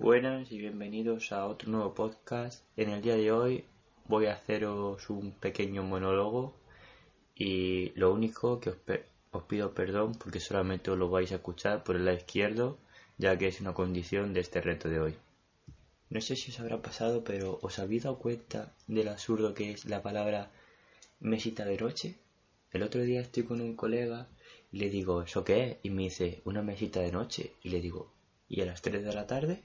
Buenas y bienvenidos a otro nuevo podcast. En el día de hoy voy a haceros un pequeño monólogo y lo único que os, pido perdón porque solamente os lo vais a escuchar por el lado izquierdo ya que es una condición de este reto de hoy. No sé si os habrá pasado pero ¿os habéis dado cuenta del absurdo que es la palabra mesita de noche? El otro día estoy con un colega y le digo ¿eso qué es? Y me dice una mesita de noche y le digo ¿y a las 3 de la tarde?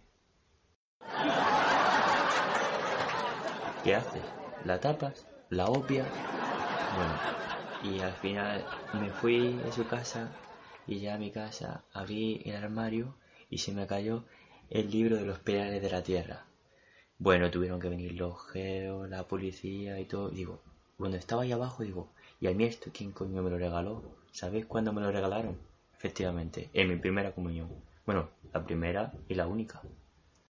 ¿Qué haces? ¿La tapas? ¿La obvias? Bueno, y al final me fui a su casa y ya a mi casa abrí el armario y se me cayó el libro de los pedales de la tierra. Bueno, tuvieron que venir los geos, la policía y todo. Digo, cuando estaba ahí abajo, digo, ¿y a mí esto quién coño me lo regaló? ¿Sabéis cuándo me lo regalaron? Efectivamente, en mi primera comunión. Bueno, la primera y la única.